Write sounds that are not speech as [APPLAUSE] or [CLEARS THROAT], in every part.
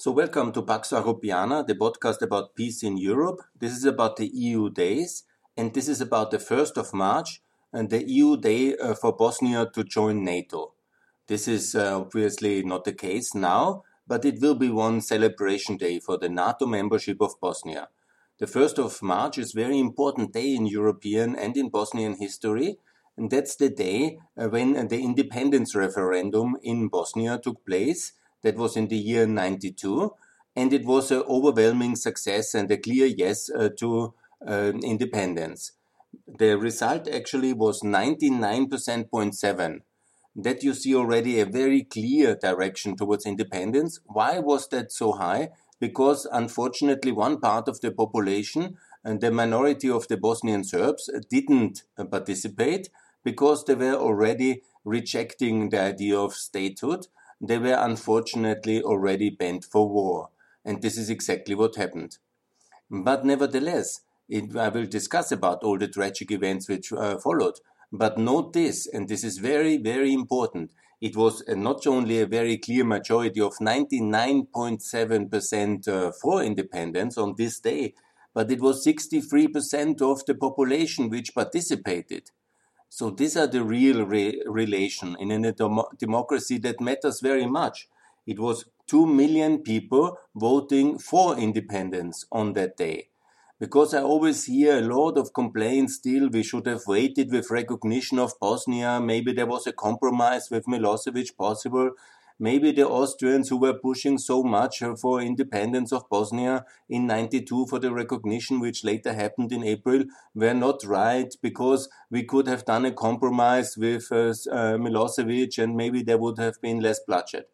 So, welcome to Pax Europiana, the podcast about peace in Europe. This is about the EU days, and this is about the 1st of March and the EU day uh, for Bosnia to join NATO. This is uh, obviously not the case now, but it will be one celebration day for the NATO membership of Bosnia. The 1st of March is very important day in European and in Bosnian history, and that's the day uh, when the independence referendum in Bosnia took place that was in the year 92. And it was an overwhelming success and a clear yes uh, to uh, independence. The result actually was 99.7. That you see already a very clear direction towards independence. Why was that so high? Because unfortunately, one part of the population and the minority of the Bosnian Serbs didn't participate because they were already rejecting the idea of statehood they were unfortunately already bent for war. And this is exactly what happened. But nevertheless, it, I will discuss about all the tragic events which uh, followed. But note this, and this is very, very important. It was uh, not only a very clear majority of 99.7% uh, for independence on this day, but it was 63% of the population which participated. So these are the real re relation in a dem democracy that matters very much. It was 2 million people voting for independence on that day. Because I always hear a lot of complaints still, we should have waited with recognition of Bosnia, maybe there was a compromise with Milosevic possible. Maybe the Austrians who were pushing so much for independence of Bosnia in 92 for the recognition, which later happened in April, were not right because we could have done a compromise with uh, uh, Milosevic and maybe there would have been less bloodshed.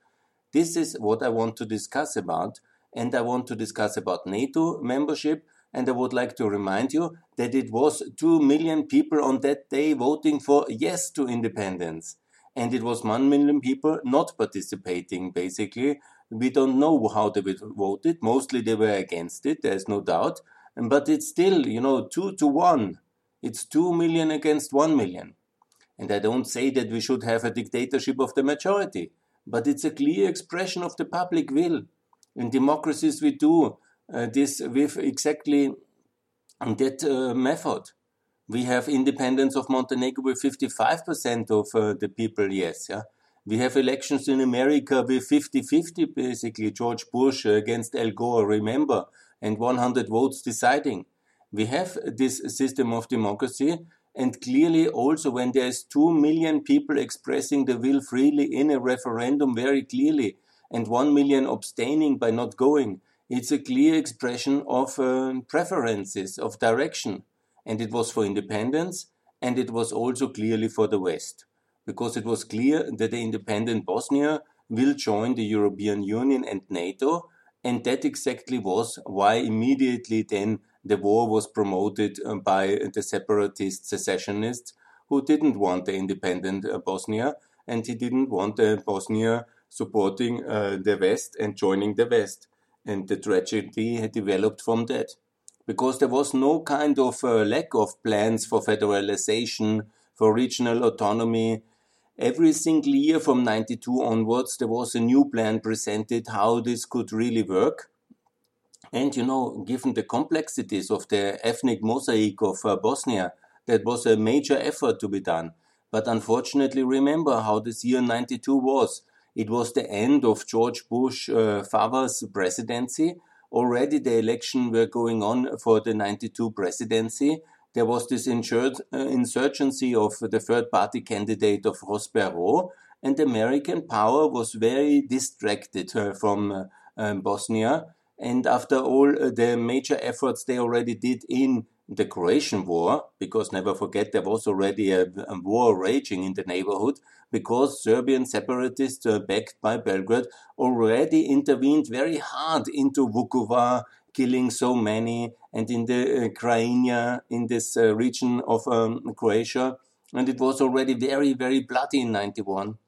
This is what I want to discuss about. And I want to discuss about NATO membership. And I would like to remind you that it was 2 million people on that day voting for yes to independence and it was 1 million people not participating, basically. We don't know how they voted. Mostly they were against it, there's no doubt. But it's still, you know, 2 to 1. It's 2 million against 1 million. And I don't say that we should have a dictatorship of the majority, but it's a clear expression of the public will. In democracies, we do uh, this with exactly that uh, method we have independence of Montenegro with 55% of uh, the people, yes. Yeah? We have elections in America with 50 50, basically, George Bush against Al Gore, remember, and 100 votes deciding. We have this system of democracy, and clearly, also, when there's 2 million people expressing the will freely in a referendum very clearly, and 1 million abstaining by not going, it's a clear expression of uh, preferences, of direction and it was for independence, and it was also clearly for the West, because it was clear that the independent Bosnia will join the European Union and NATO, and that exactly was why immediately then the war was promoted uh, by the separatist secessionists who didn't want the independent uh, Bosnia and he didn't want the Bosnia supporting uh, the West and joining the West. And the tragedy had developed from that because there was no kind of uh, lack of plans for federalization, for regional autonomy. Every single year from 92 onwards, there was a new plan presented how this could really work. And, you know, given the complexities of the ethnic mosaic of uh, Bosnia, that was a major effort to be done. But unfortunately, remember how this year 92 was. It was the end of George Bush uh, father's presidency, already the election were going on for the 92 presidency. There was this uh, insurgency of the third party candidate of Ross Perot, and American power was very distracted uh, from uh, um, Bosnia. And after all the major efforts they already did in the Croatian War, because never forget there was already a, a war raging in the neighborhood, because Serbian separatists uh, backed by Belgrade already intervened very hard into Vukovar, killing so many, and in the uh, Krajina, in this uh, region of um, Croatia. And it was already very, very bloody in 91.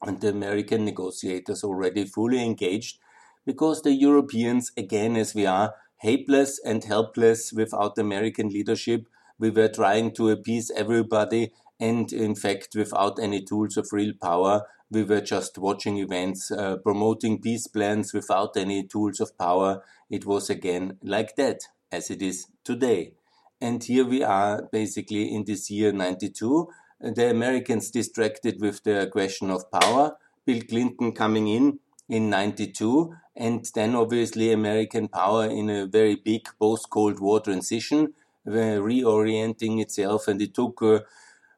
And the American negotiators already fully engaged because the Europeans, again, as we are, helpless and helpless without American leadership. We were trying to appease everybody and in fact without any tools of real power we were just watching events, uh, promoting peace plans without any tools of power. It was again like that, as it is today. And here we are basically in this year 92. The Americans distracted with the question of power. Bill Clinton coming in in 92 and then obviously American power in a very big post Cold War transition, reorienting itself. And it took uh,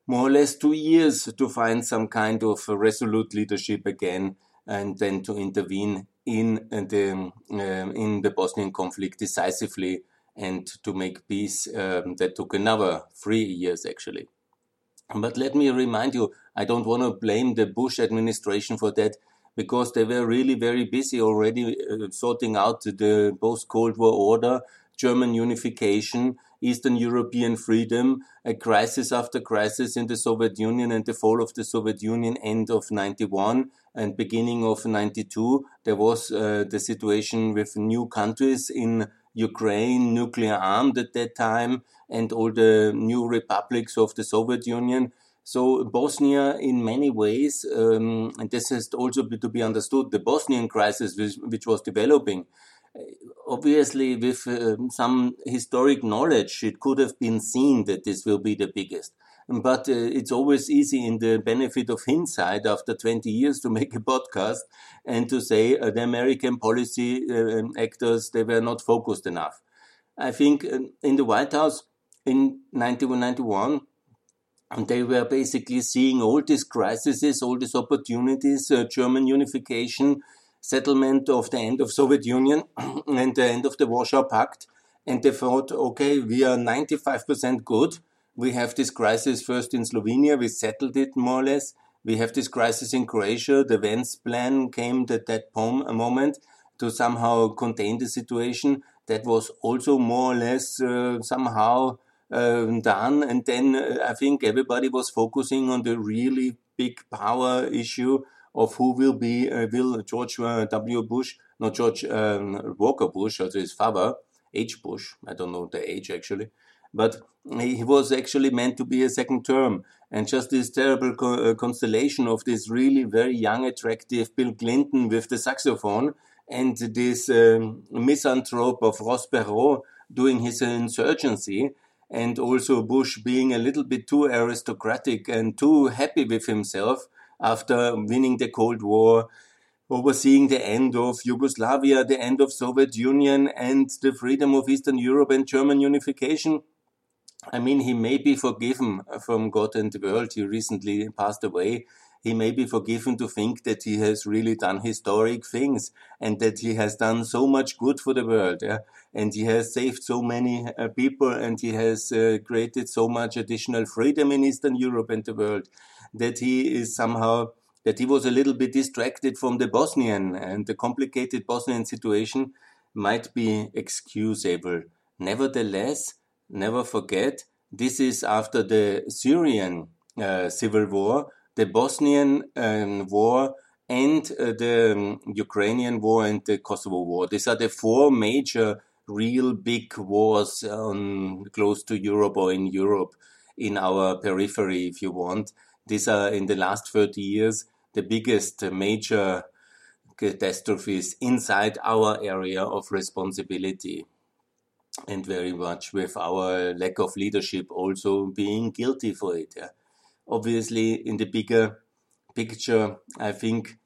more or less two years to find some kind of resolute leadership again and then to intervene in the, uh, in the Bosnian conflict decisively and to make peace um, that took another three years actually. But let me remind you, I don't want to blame the Bush administration for that because they were really very busy already uh, sorting out the post Cold War order, German unification, Eastern European freedom, a crisis after crisis in the Soviet Union and the fall of the Soviet Union end of 91 and beginning of 92. There was uh, the situation with new countries in Ukraine, nuclear armed at that time, and all the new republics of the Soviet Union. So Bosnia, in many ways, um, and this has also to be understood, the Bosnian crisis, which, which was developing, uh, obviously with um, some historic knowledge, it could have been seen that this will be the biggest. But uh, it's always easy in the benefit of hindsight after 20 years to [LAUGHS] make a podcast and to say uh, the American policy uh, um, actors, they were not focused enough. I think uh, in the White House in 1991, and they were basically seeing all these crises, all these opportunities, uh, German unification, settlement of the end of Soviet Union [CLEARS THROAT] and the end of the Warsaw Pact. And they thought, okay, we are 95% good. We have this crisis first in Slovenia. We settled it more or less. We have this crisis in Croatia. The Vance plan came at that moment to somehow contain the situation. That was also more or less uh, somehow done. And then uh, I think everybody was focusing on the really big power issue of who will be, uh, will George uh, W. Bush, not George um, Walker Bush, also his father, H. Bush, I don't know the age actually, but he was actually meant to be a second term. And just this terrible co uh, constellation of this really very young, attractive Bill Clinton with the saxophone and this um, misanthrope of Ross Perot doing his insurgency and also Bush being a little bit too aristocratic and too happy with himself after winning the Cold War, overseeing the end of Yugoslavia, the end of Soviet Union, and the freedom of Eastern Europe and German unification. I mean, he may be forgiven from God and the world. He recently passed away. He may be forgiven to think that he has really done historic things and that he has done so much good for the world. Yeah? And he has saved so many uh, people and he has uh, created so much additional freedom in Eastern Europe and the world that he is somehow that he was a little bit distracted from the Bosnian and the complicated Bosnian situation might be excusable. Nevertheless, never forget, this is after the Syrian uh, civil war, the Bosnian um, war, and uh, the um, Ukrainian war and the Kosovo war. These are the four major, real big wars on, close to Europe or in Europe, in our periphery, if you want. These are in the last 30 years the biggest major catastrophes inside our area of responsibility. And very much with our lack of leadership also being guilty for it. Yeah. Obviously, in the bigger picture, I think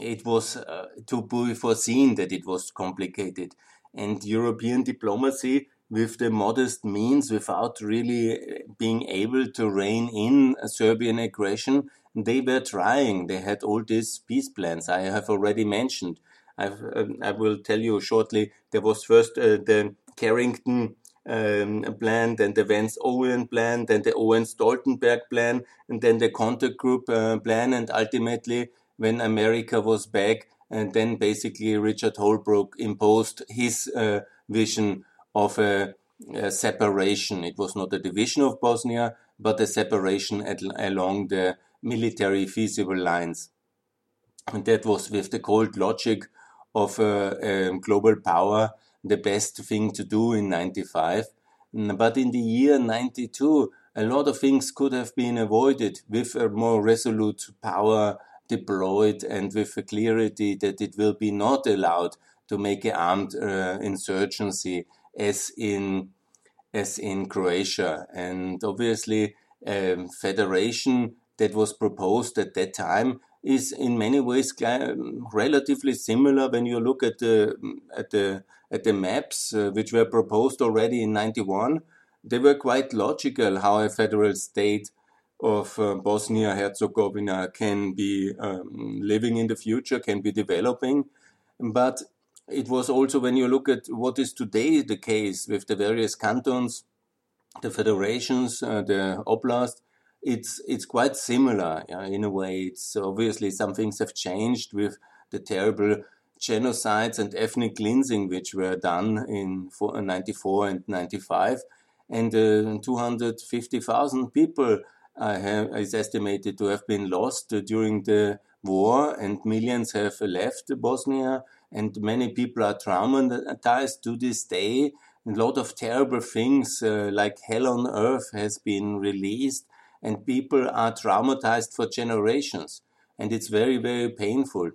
it was uh, to be foreseen that it was complicated. And European diplomacy with the modest means without really uh, being able to rein in Serbian aggression. They were trying. They had all these peace plans I have already mentioned. Um, i will tell you shortly. There was first uh, the Carrington um, plan, then the Vance Owen plan, then the Owen Stoltenberg plan, and then the contact group uh, plan, and ultimately, when America was back, and then basically Richard Holbrooke imposed his uh, vision of a, a, separation. It was not a division of Bosnia, but a separation at, along the military feasible lines. And that was with the cold logic of a, a global power the best thing to do in 95. But in the year 92, a lot of things could have been avoided with a more resolute power deployed and with a clarity that it will be not allowed to make an armed uh, insurgency as in as in Croatia. And obviously, um, federation that was proposed at that time is in many ways relatively similar when you look at the at the at the maps uh, which were proposed already in 91 they were quite logical how a federal state of uh, Bosnia Herzegovina can be um, living in the future, can be developing. But it was also when you look at what is today the case with the various cantons, the federations, uh, the oblast, it's it's quite similar yeah, in a way. It's obviously some things have changed with the terrible genocides and ethnic cleansing which were done in 94 and 95 and uh, 250,000 people uh, is estimated to have been lost during the war, and millions have left Bosnia, and many people are traumatized to this day. A lot of terrible things uh, like hell on earth has been released, and people are traumatized for generations. And it's very, very painful.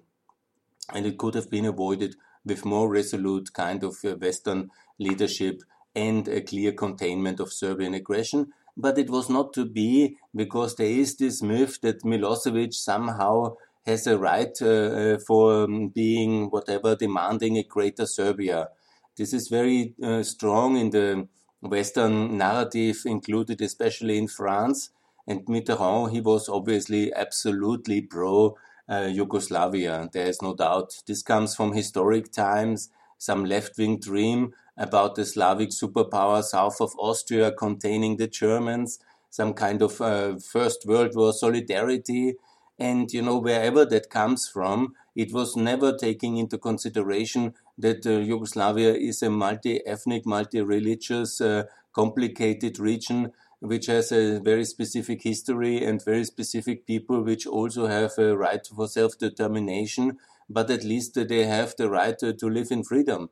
And it could have been avoided with more resolute kind of uh, Western leadership and a clear containment of Serbian aggression. But it was not to be because there is this myth that Milosevic somehow has a right uh, uh, for um, being whatever demanding a greater Serbia. This is very uh, strong in the Western narrative, included especially in France. And Mitterrand, he was obviously absolutely pro uh, Yugoslavia. There is no doubt. This comes from historic times, some left wing dream about the Slavic superpower south of Austria containing the Germans, some kind of uh, First World War solidarity. And, you know, wherever that comes from, it was never taking into consideration that uh, Yugoslavia is a multi ethnic, multi religious, uh, complicated region which has a very specific history and very specific people which also have a right for self determination, but at least they have the right to live in freedom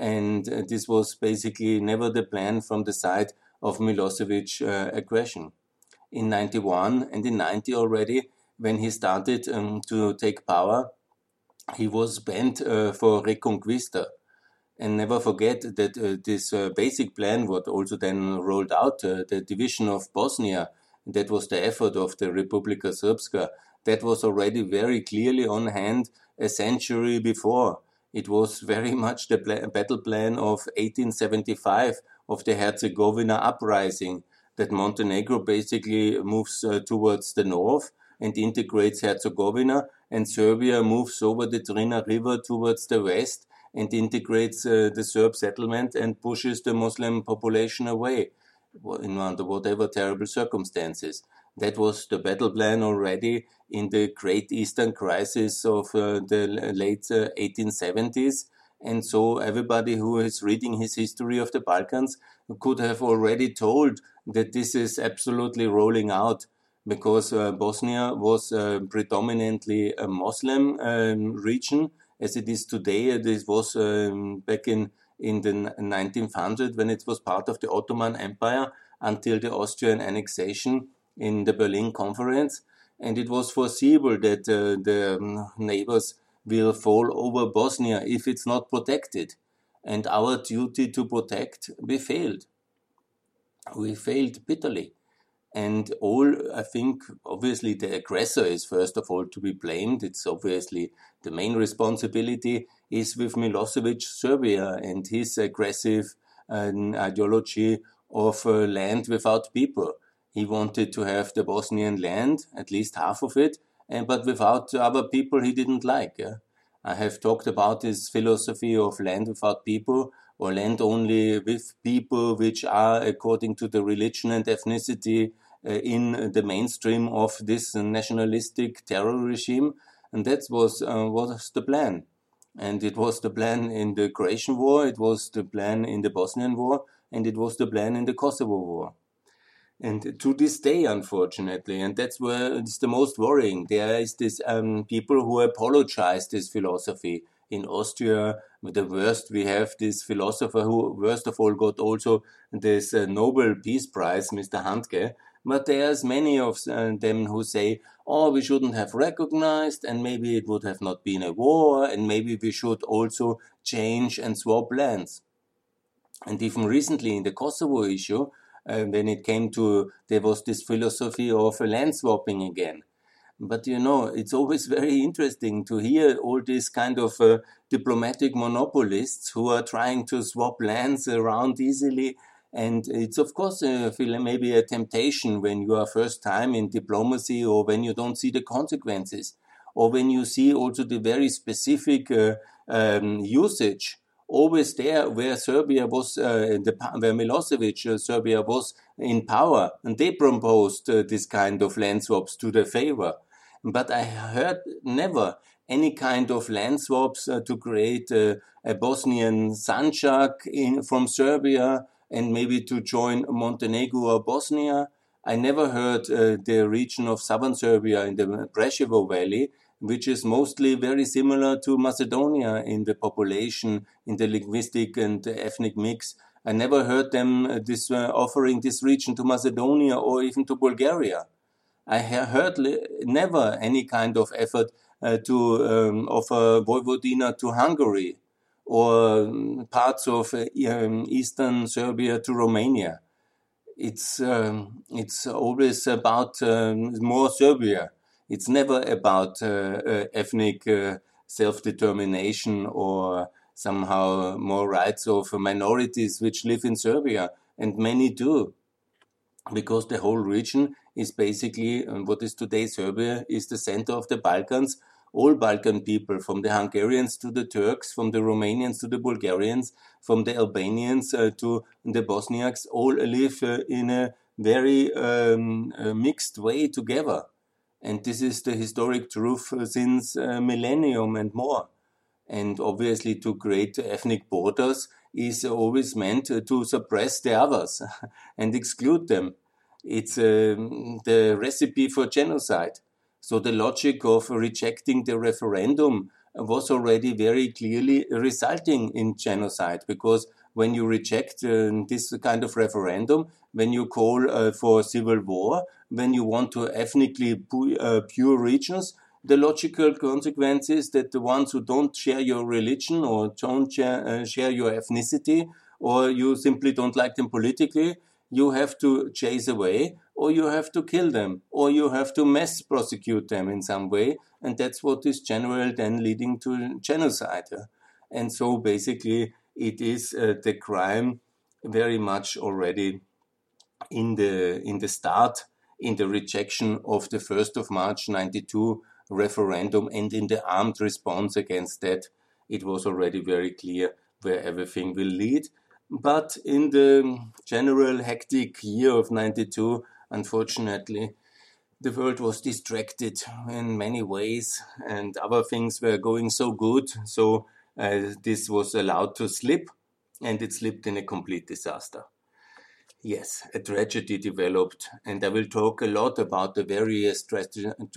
and uh, this was basically never the plan from the side of Milosevic uh, aggression. In 91 and in 90 already, when he started um, to take power, he was bent uh, for Reconquista. And never forget that uh, this uh, basic plan, what also then rolled out, uh, the division of Bosnia, that was the effort of the Republika Srpska, that was already very clearly on hand a century before. It was very [LAUGHS] much the battle plan of 1875 of the Herzegovina uprising that Montenegro basically moves uh, towards the north and integrates Herzegovina, and Serbia moves over the Drina River towards the west and integrates uh, the Serb settlement and pushes the Muslim population away in under whatever terrible circumstances. That was the battle plan already in the Great Eastern Crisis of uh, the late uh, 1870s. And so everybody who is reading his history of the Balkans could have already told that this is absolutely rolling out because uh, Bosnia was uh, predominantly a Muslim um, region as it is today. This was um, back in, in the 1900 when it was part of the Ottoman Empire until the Austrian annexation in the Berlin Conference and it was foreseeable that uh, the um, neighbors will fall over Bosnia if it's not protected. And our duty to protect, we failed. We failed bitterly. And all, I think, obviously, the aggressor is first of all to be blamed. It's obviously the main responsibility is with Milosevic, Serbia, and his aggressive uh, ideology of uh, land without people. He wanted to have the Bosnian land, at least half of it, and but without other people he didn't like. Yeah? I have talked about his philosophy of land without people, or land only with people which are, according to the religion and ethnicity, uh, in the mainstream of this nationalistic terror regime. And that was, uh, was the plan. And it was the plan in the Croatian War, it was the plan in the Bosnian War, and it was the plan in the Kosovo War. And to this day, unfortunately, and that's where it's the most worrying. There is this um, people who apologize this philosophy in Austria. The worst, we have this philosopher who, worst of all, got also this uh, Nobel Peace Prize, Mr. Handke, but there's many of uh, them who say, oh, we shouldn't have recognized, and maybe it would have not been a war, and maybe we should also change and swap lands. And even recently in the Kosovo issue, uh, when it came to, there was this philosophy of land swapping again. But you know, it's always [LAUGHS] very interesting to hear all these kind of uh, diplomatic monopolists who are trying to swap lands around easily. And it's of course uh, maybe a temptation when you are first time in diplomacy or when you don't see the consequences or when you see also the very specific uh, um, usage always there where Serbia was, uh, the, where Milosevic, uh, Serbia was in power, and they proposed uh, this kind of land swaps to their favor. But I heard never any kind of land swaps uh, to create a Bosnian Sanjak in, from Serbia and maybe to join Montenegro or Bosnia. I never heard uh, the region of southern Serbia in the Preševo Valley, which is mostly very similar to Macedonia in the population, in the linguistic and ethnic mix. I never heard them uh, this, uh, offering this region to Macedonia or even to Bulgaria. I heard never any kind of effort uh, to um, offer Vojvodina to Hungary or um, parts of uh, um, eastern Serbia to Romania. It's um, it's always about um, more Serbia. It's never about uh, uh ethnic uh, self-determination or somehow more rights of minorities which live in Serbia, and many do, because the whole region is basically um, what is today Serbia is the center of the Balkans. All Balkan people, from the Hungarians to the Turks, from the Romanians to the Bulgarians, from the Albanians uh, to the Bosniaks, all live uh, in a very um, uh, mixed way together. And this is the historic truth uh, since uh, millennium and more. And obviously, to create ethnic borders is always meant to suppress the others [LAUGHS] and exclude them. It's um, the recipe for genocide. So the logic of rejecting the referendum was already very clearly resulting in genocide because when you reject uh, this kind of referendum, when you call uh, for civil war, when you want to ethnically pu uh, pure regions, the logical consequence is that the ones who don't share your religion or don't share, uh, share your ethnicity or you simply don't like them politically, you have to chase away or you have to kill them or you have to mass prosecute them in some way. And that's what is generally then leading to genocide. And so basically it is uh, the crime very much already in the, in the start, in the rejection of the 1st of March 92 referendum and in the armed response against that, it was already very clear where everything will lead. But in the general hectic year of 92, unfortunately, the world was distracted in many ways and other things were going so good. So uh, this was allowed to slip and it slipped in a complete disaster. Yes, a tragedy developed, and I will talk a lot about the various tra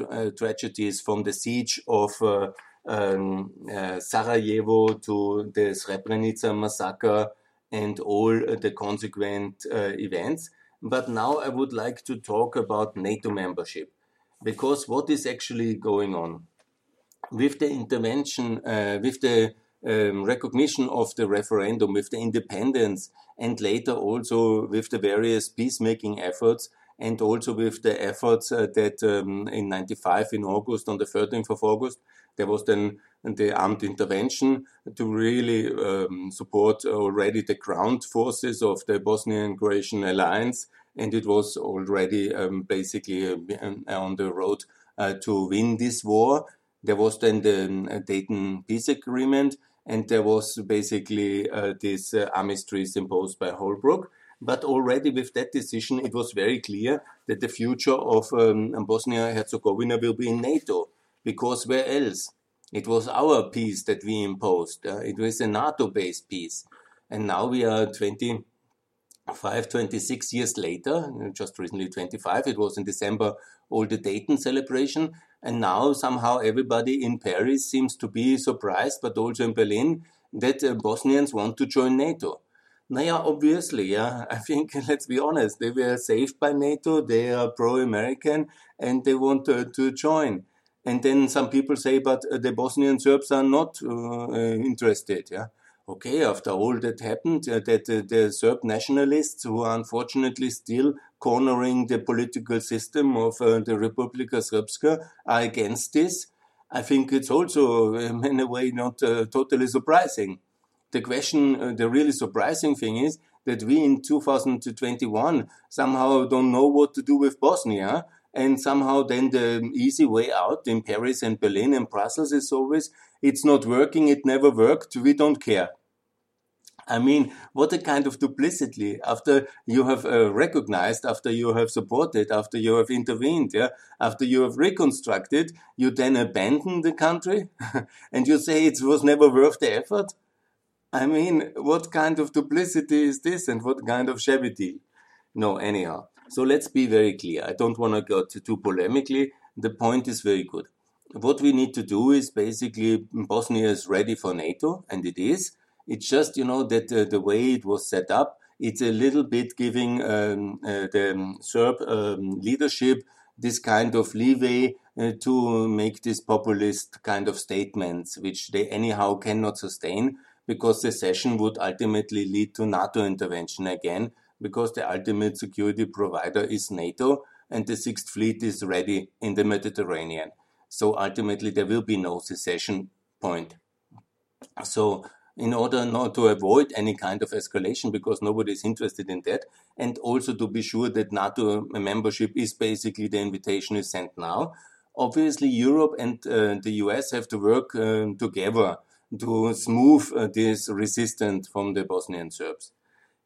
uh, tragedies from the siege of uh, um, uh, Sarajevo to the Srebrenica massacre and all the consequent uh, events. But now I would like to talk about NATO membership because what is actually going on with the intervention, uh, with the um, recognition of the referendum, with the independence, and later also with the various peacemaking efforts, and also with the efforts uh, that um, in 95 in August, on the 13th of August, there was then the armed intervention to really um, support already the ground forces of the Bosnian Croatian alliance. And it was already um, basically uh, on the road uh, to win this war. There was then the uh, Dayton Peace Agreement, and there was basically uh, this uh, armistice imposed by Holbrooke. But already with that decision, it was very clear that the future of um, Bosnia Herzegovina will be in NATO, because where else? It was our peace that we imposed. Uh, it was a NATO based peace. And now we are 25, 26 years later, just recently 25, it was in December, all the Dayton celebration. And now somehow everybody in Paris seems to be surprised, but also in Berlin, that uh, Bosnians want to join NATO. yeah, obviously, yeah. [LAUGHS] I think, let's be honest, they were saved by NATO, they are pro American, and they want to, to, join. And then some people say, but uh, the Bosnian Serbs are not uh, uh, interested, yeah. Okay, after all that happened, uh, that uh, the Serb nationalists, who are unfortunately still cornering the political system of uh, the Republika Srpska, are against this. I think it's also, in a way, not totally surprising the question, uh, the really surprising thing is that we in 2021 somehow don't know what to do with Bosnia. And somehow then the easy way out in Paris and Berlin and Brussels is always, it's not working, it never worked, we don't care. I mean, what a kind of duplicity after you have uh, recognized, after you have supported, after you have intervened, yeah, after you have reconstructed, you then abandon the country [LAUGHS] and you say it was never worth the effort. I mean, what kind of duplicity is this and what kind of shabby deal? No, anyhow. So let's be very clear. I don't want to go too, polemically. The point is very good. What we need to do is basically Bosnia is ready for NATO, and it is. It's just, you know, that uh, the way it was set up, it's a little bit giving um, uh, the Serb um, leadership this kind of leeway uh, to make these populist kind of statements, which they anyhow cannot sustain because secession would ultimately lead to NATO intervention again, because the ultimate security provider is NATO and the Sixth Fleet is ready in the Mediterranean. So ultimately, there will be no secession point. So, in order not to avoid any kind of escalation, because nobody is interested in that, and also to be sure that NATO membership is basically the invitation is sent now, obviously Europe and uh, the US have to work uh, together to smooth uh, this resistance from the Bosnian Serbs.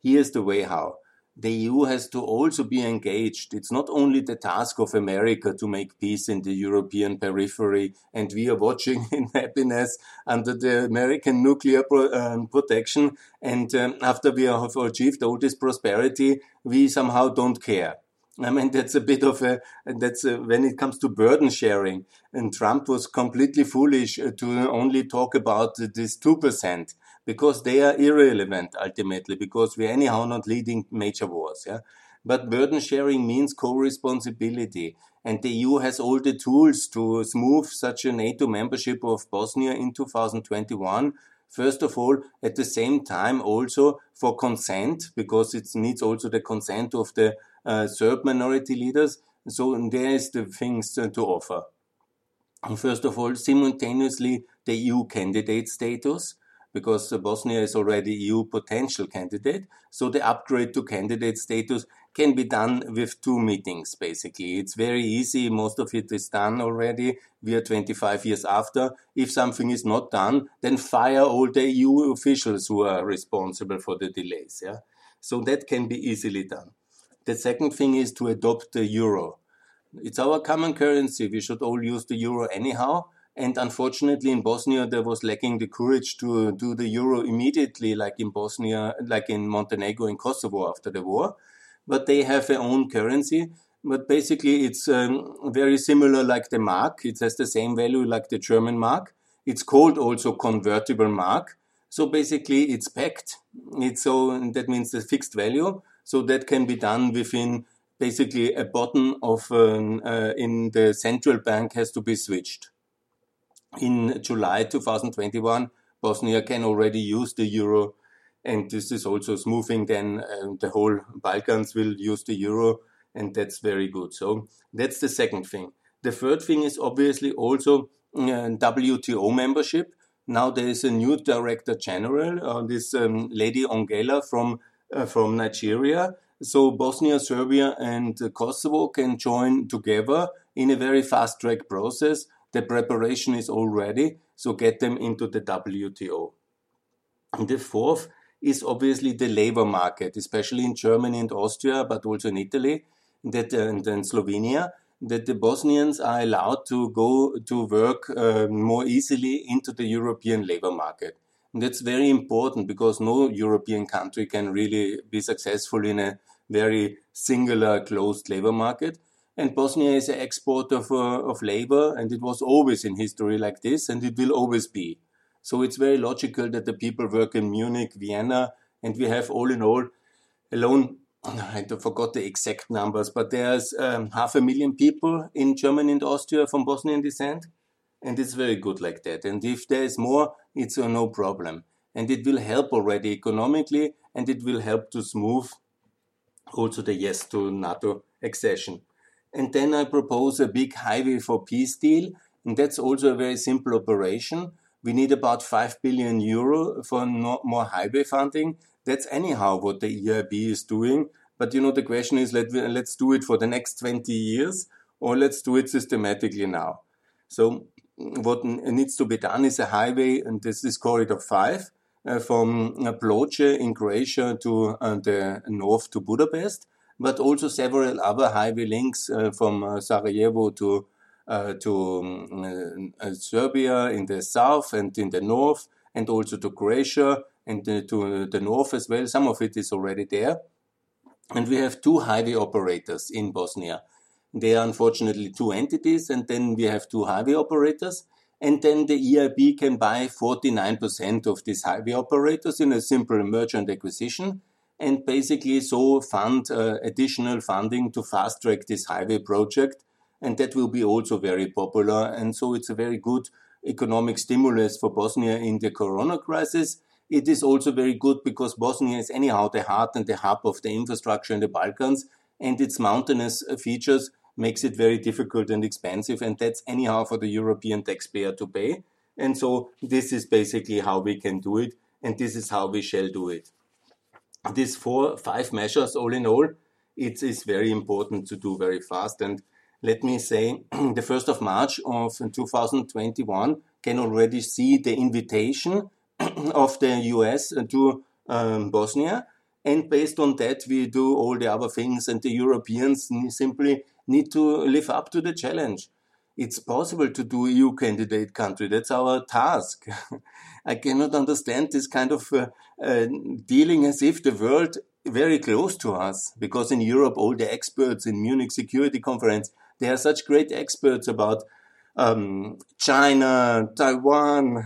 Here's the way how. The EU has to also be engaged. It's not only the task of America to make peace in the European periphery, and we are watching [LAUGHS] in happiness under the American nuclear pro, um, protection. And um, after we have achieved all this prosperity, we somehow don't care. I mean, that's a bit of a, that's a, when it comes to burden sharing. And Trump was completely foolish uh, to only talk about this 2% because they are irrelevant ultimately because we're anyhow not leading major wars. Yeah. But burden sharing means co-responsibility. And the EU has all the tools to smooth such a NATO membership of Bosnia in 2021 First of all, at the same time also for consent, because it needs also the consent of the uh, Serb minority leaders. So there is the things to offer. First of all, simultaneously the EU candidate status, because Bosnia is already EU potential candidate. So the upgrade to candidate status can be done with two meetings, basically. It's very easy. Most of it is done already. We are 25 years after. If something is not done, then fire all the EU officials who are responsible for the delays. Yeah. So that can be easily done. The second thing is to adopt the euro. It's our common currency. We should all use the euro anyhow. And unfortunately, in Bosnia, there was lacking the courage to do the euro immediately, like in Bosnia, like in Montenegro and Kosovo after the war but they have their own currency. But basically, it's um, very similar like the mark. It has the same value like the German mark. It's called also convertible mark. So basically, it's pegged. It's so that means the fixed value. So that can be done within basically a button of um, uh, in the central bank has to be switched. In July 2021, Bosnia can already use the euro and this is also smoothing then uh, the whole Balkans will use the euro and that's very good. So that's the second thing. The third thing is obviously also uh, WTO membership. Now there is a new director general, uh, this um, lady Ongella from uh, from Nigeria. So Bosnia, Serbia, and Kosovo can join together in a very fast track process. The preparation is all ready, so get them into the WTO. And the fourth is obviously the labor market, especially in Germany and Austria, but also in Italy that, uh, and then Slovenia, that the Bosnians are allowed to go to work uh, more easily into the European labor market. And that's very important because no European country can really be successful in a very singular closed labor market. And Bosnia is an exporter of, uh, of labor, and it was always in history like this, and it will always be. So it's very logical that the people work in Munich, Vienna, And we have all in all, alone, [COUGHS] I forgot the exact numbers, but there's um, half a million people in Germany and Austria from Bosnian descent. And it's very good like that. And if there is more, it's uh, no problem. And it will help already economically and it will help to smooth also the yes to NATO accession. And then I propose a big highway for peace deal. And that's also a very simple operation. We need about 5 billion euro for no, more highway funding. That's anyhow what the EIB is doing. But you know, the question is let, let's do it for the next 20 years or let's do it systematically now. So what needs to be done is a highway, and this is corridor 5, uh, from Ploče in Croatia to uh, the north to Budapest, but also several other highway links uh, from uh, Sarajevo to uh, to um, Serbia in the south and in the north, and also to Croatia and to the north as well. Some of it is already there. And we have two highway operators in Bosnia. They are unfortunately two entities, and then we have two highway operators. And then the EIB can buy 49% of these highway operators in a simple merger and acquisition, and basically so fund uh, additional funding to fast track this highway project. And that will be also very popular. And so it's a very good economic stimulus for Bosnia in the corona crisis. It is also very good because Bosnia is anyhow the heart and the hub of the infrastructure in the Balkans, and its mountainous features makes it very difficult and expensive, and that's anyhow for the European taxpayer to pay. And so this is basically how we can do it, and this is how we shall do it. These four, five measures, all in all, it is very important to do very fast. And let me say, [CLEARS THROAT] the 1st of March of 2021 can already see the invitation [CLEARS THROAT] of the US to um, Bosnia. And based on that, we do all the other things, and the Europeans simply need to live up to the challenge. It's possible to do EU candidate country. That's our task. [LAUGHS] I cannot understand this kind of uh, uh, dealing as if the world very close to us, because in Europe, all the experts in Munich Security Conference, they are such great experts about um, China, Taiwan,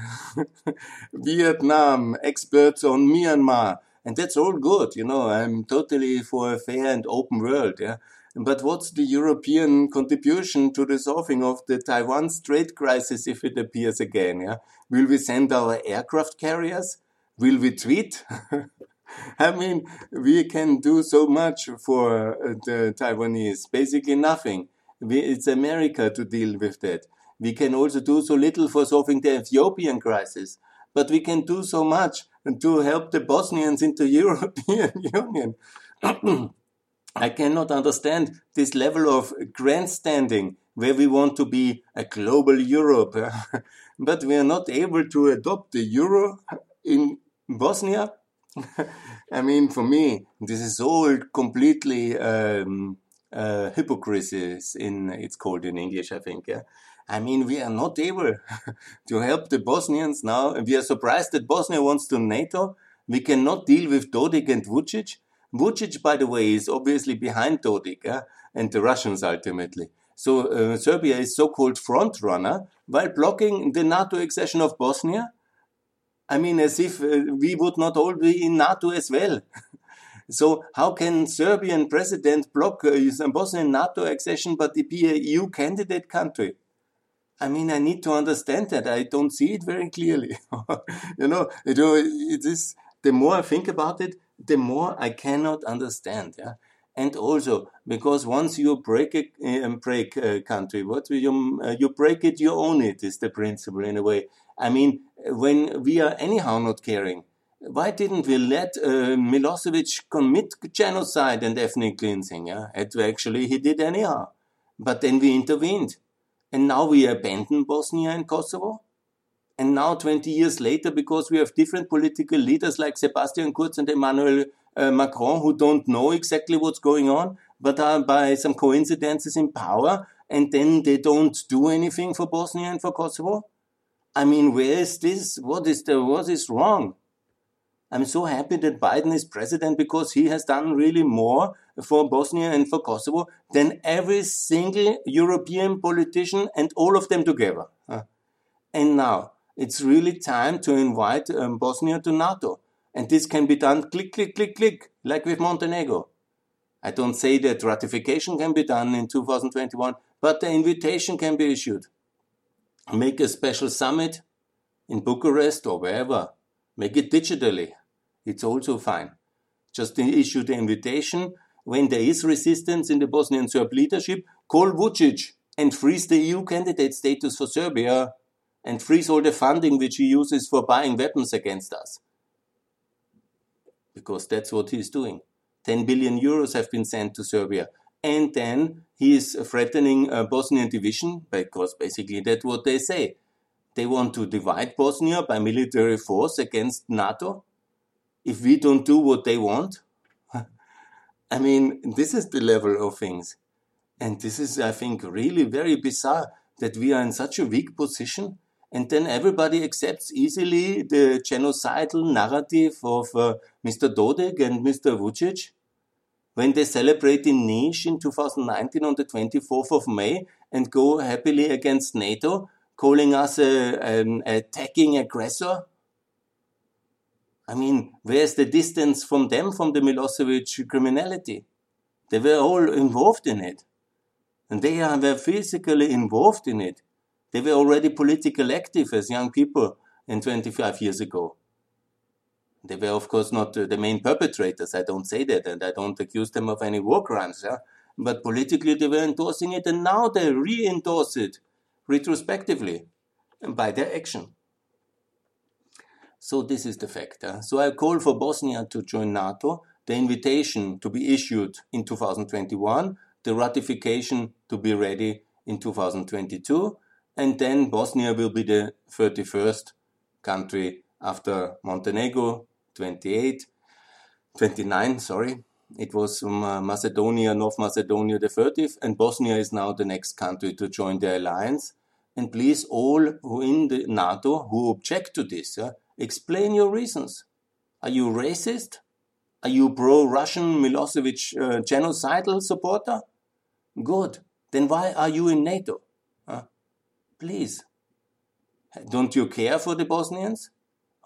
[LAUGHS] Vietnam, experts on Myanmar, and that's all good. You know, I'm totally for a fair and open world. Yeah, but what's the European contribution to the solving of the Taiwan Strait crisis if it appears again? Yeah? Will we send our aircraft carriers? Will we tweet? [LAUGHS] I mean, we can do so much for uh, the Taiwanese. Basically, nothing. We, it's America to deal with that. We can also do so little for solving the Ethiopian crisis, but we can do so much to help the Bosnians into [LAUGHS] European Union. [CLEARS THROAT] I cannot understand this level of grandstanding where we want to be a global Europe, [LAUGHS] but we are not able to adopt the euro in Bosnia. [LAUGHS] I mean, for me, this is all completely um, uh, hypocrisy. In it's called in English, I think. Yeah. I mean, we are not able [LAUGHS] to help the Bosnians now. We are surprised that Bosnia wants to NATO. We cannot deal with Dodik and Vucic. Vucic, by the way, is obviously behind Dodik uh, and the Russians ultimately. So uh, Serbia is so-called front runner while blocking the NATO accession of Bosnia. I mean, as if uh, we would not all be in NATO as well. [LAUGHS] so how can Serbian president block uh, Bosnian NATO accession but be a EU candidate country? I mean, I need to understand that. I don't see it very clearly. [LAUGHS] you know, it, it is the more I think about it, the more I cannot understand. Yeah. And also because once you break a um, break a country, what you uh, you break it, you own it is the principle in a way. I mean, when we are anyhow not caring, why didn't we let uh, Milosevic commit genocide and ethnic cleansing? Yeah, actually he did anyhow, but then we intervened, and now we abandon Bosnia and Kosovo. And now, 20 years later, because we have different political leaders like Sebastian Kurz and Emmanuel uh, Macron who don't know exactly what's going on, but are by some coincidences in power, and then they don't do anything for Bosnia and for Kosovo? I mean, where is this? What is the, what is wrong? I'm so happy that Biden is president because he has done really more for Bosnia and for Kosovo than every single European politician and all of them together. And now, it's really time to invite um, Bosnia to NATO. And this can be done click, click, click, click, like with Montenegro. I don't say that ratification can be done in 2021, but the invitation can be issued. Make a special summit in Bucharest or wherever. Make it digitally. It's also fine. Just issue the invitation. When there is resistance in the Bosnian Serb leadership, call Vucic and freeze the EU candidate status for Serbia and freeze all the funding which he uses for buying weapons against us. Because that's what he's doing. 10 billion euros have been sent to Serbia. And then he is threatening a Bosnian division because basically that's what they say. They want to divide Bosnia by military force against NATO. If we don't do what they want, [LAUGHS] I mean, this is the level of things. And this is, I think, really very bizarre that we are in such a weak position. And then everybody accepts easily the genocidal narrative of uh, Mr. Dodik and Mr. Vucic when they celebrate in Nice in 2019 on the 24th of May and go happily against NATO, calling us a, an attacking aggressor? I mean, where's the distance from them from the Milosevic criminality? They were all involved in it. And they were physically involved in it. They were already politically active as young people in 25 years ago. They were, of course, not uh, the main perpetrators. I don't say that, and I don't accuse them of any war crimes. Yeah? But politically, they were endorsing it, and now they re endorse it retrospectively by their action. So, this is the fact. Yeah? So, I call for Bosnia to join NATO, the invitation to be issued in 2021 the ratification to be ready in 2022, and then Bosnia will be the 31st country after Montenegro, 28, 29, sorry. It was from uh, Macedonia, North Macedonia, the 30th, and Bosnia is now the next country to join the alliance. And please, all who in the NATO who object to this, uh, explain your reasons. Are you racist? Are you pro-Russian Milosevic uh, genocidal supporter? Good. Then why are you in NATO? Please. Don't you care for the Bosnians?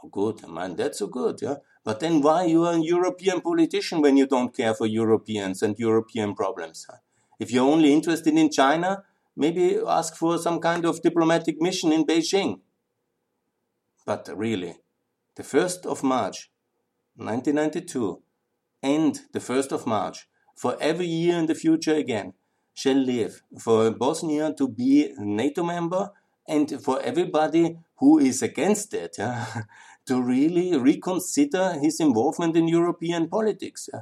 Oh, good, man, that's so good, yeah. But then why you are a European politician when you don't care for Europeans and European problems? If you're only interested in China, maybe ask for some kind of diplomatic mission in Beijing. But really, the 1st of March, 1992, and the 1st of March, for every year in the future again, shall live for Bosnia to be a NATO member and for everybody who is against it [LAUGHS] yeah, to really reconsider his involvement in European politics. Yeah.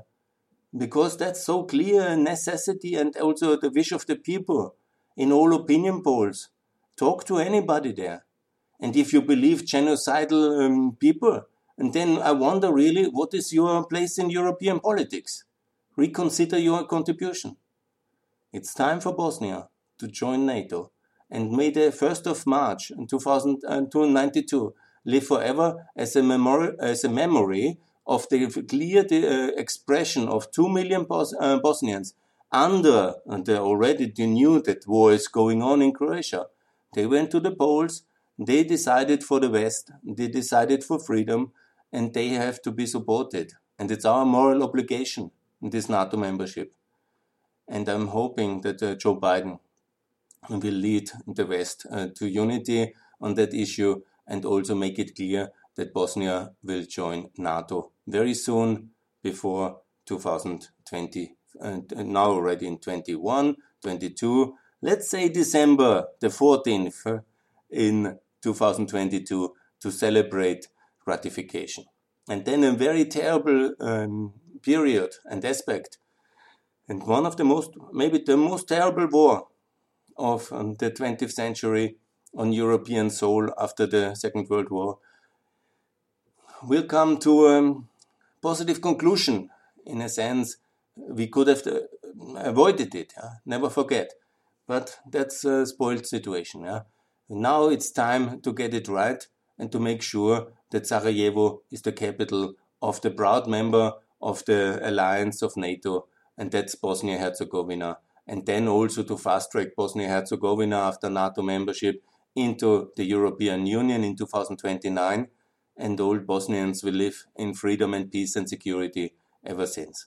Because that's so clear a necessity and also the wish of the people in all opinion polls. Talk to anybody there. And if you believe genocidal um, people, and then I wonder really what is your place in European politics? Reconsider your contribution. It's time for Bosnia to join NATO, and may the 1st of March in 2092 live forever as a, as a memory of the clear uh, expression of 2 million Bos- uh, Bosnians under the already they knew that war is going on in Croatia. They went to the polls, they decided for the West, they decided for freedom, and they have to be supported. And it's our moral obligation this NATO membership. And I'm hoping that uh, Joe Biden will lead the West uh, to unity on that issue and also make it clear that Bosnia will join NATO very soon before 2020, and now already in 21, 22, let's say December the 14th in 2022 to celebrate ratification. And then a very terrible um, period and aspect and one of the most, maybe the most terrible war of um, the 20th century on European soil after the Second World War will come to a positive conclusion. In a sense, we could have uh, avoided it. Yeah? Never forget. But that's a spoiled situation. Yeah? Now it's time to get it right and to make sure that Sarajevo is the capital of the proud member of the alliance of NATO and that's Bosnia Herzegovina. And then also to fast track Bosnia Herzegovina after NATO membership into the European Union in 2029. and all Bosnians will live in freedom and peace and security ever since.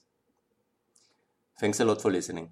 Thanks a lot for listening.